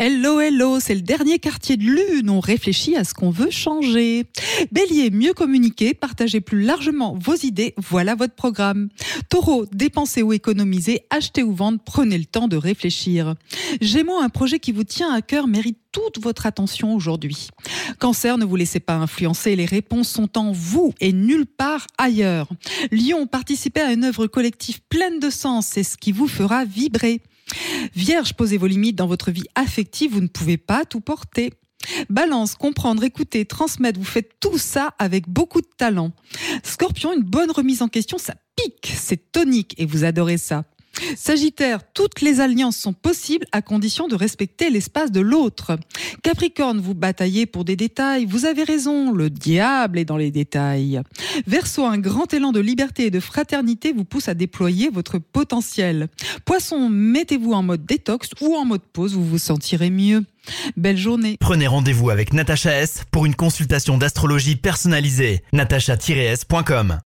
Hello, hello, c'est le dernier quartier de lune. On réfléchit à ce qu'on veut changer. Bélier, mieux communiquer, partagez plus largement vos idées. Voilà votre programme. Taureau, dépensez ou économisez, achetez ou vendre, prenez le temps de réfléchir. Gémeaux, un projet qui vous tient à cœur mérite toute votre attention aujourd'hui. Cancer, ne vous laissez pas influencer, les réponses sont en vous et nulle part ailleurs. Lion, participez à une œuvre collective pleine de sens, c'est ce qui vous fera vibrer. Vierge, posez vos limites dans votre vie affective, vous ne pouvez pas tout porter. Balance, comprendre, écouter, transmettre, vous faites tout ça avec beaucoup de talent. Scorpion, une bonne remise en question, ça pique, c'est tonique et vous adorez ça. Sagittaire, toutes les alliances sont possibles à condition de respecter l'espace de l'autre. Capricorne, vous bataillez pour des détails, vous avez raison, le diable est dans les détails. Verseau, un grand élan de liberté et de fraternité vous pousse à déployer votre potentiel. Poisson, mettez-vous en mode détox ou en mode pause, vous vous sentirez mieux. Belle journée. Prenez rendez-vous avec Natacha S pour une consultation d'astrologie personnalisée. natacha-s.com